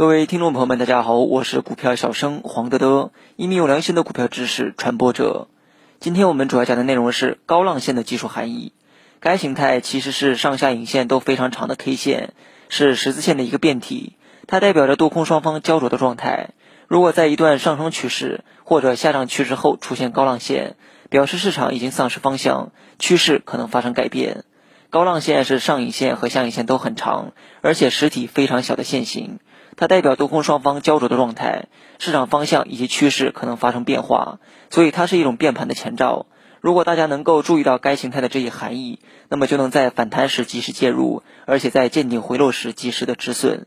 各位听众朋友们，大家好，我是股票小生黄德德，一名有良心的股票知识传播者。今天我们主要讲的内容是高浪线的技术含义。该形态其实是上下影线都非常长的 K 线，是十字线的一个变体，它代表着多空双方焦灼的状态。如果在一段上升趋势或者下降趋势后出现高浪线，表示市场已经丧失方向，趋势可能发生改变。高浪线是上影线和下影线都很长，而且实体非常小的线型。它代表多空双方焦灼的状态，市场方向以及趋势可能发生变化，所以它是一种变盘的前兆。如果大家能够注意到该形态的这一含义，那么就能在反弹时及时介入，而且在见顶回落时及时的止损。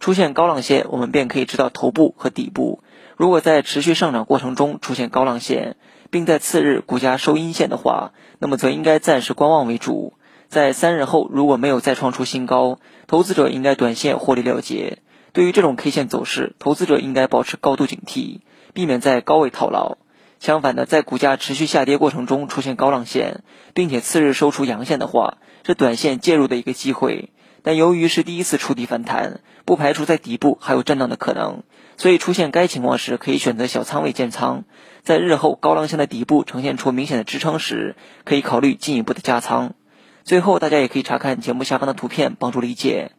出现高浪线，我们便可以知道头部和底部。如果在持续上涨过程中出现高浪线，并在次日股价收阴线的话，那么则应该暂时观望为主。在三日后如果没有再创出新高，投资者应该短线获利了结。对于这种 K 线走势，投资者应该保持高度警惕，避免在高位套牢。相反的，在股价持续下跌过程中出现高浪线，并且次日收出阳线的话，是短线介入的一个机会。但由于是第一次触底反弹，不排除在底部还有震荡的可能，所以出现该情况时，可以选择小仓位建仓。在日后高浪线的底部呈现出明显的支撑时，可以考虑进一步的加仓。最后，大家也可以查看节目下方的图片，帮助理解。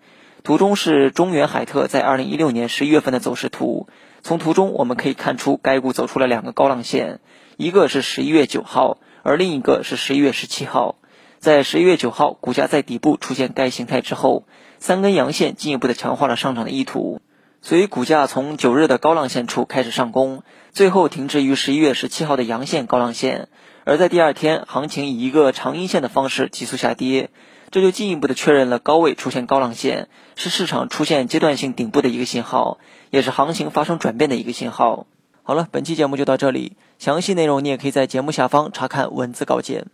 图中是中原海特在二零一六年十一月份的走势图。从图中我们可以看出，该股走出了两个高浪线，一个是十一月九号，而另一个是十一月十七号。在十一月九号，股价在底部出现该形态之后，三根阳线进一步的强化了上涨的意图，所以股价从九日的高浪线处开始上攻，最后停滞于十一月十七号的阳线高浪线。而在第二天，行情以一个长阴线的方式急速下跌。这就进一步的确认了高位出现高浪线是市场出现阶段性顶部的一个信号，也是行情发生转变的一个信号。好了，本期节目就到这里，详细内容你也可以在节目下方查看文字稿件。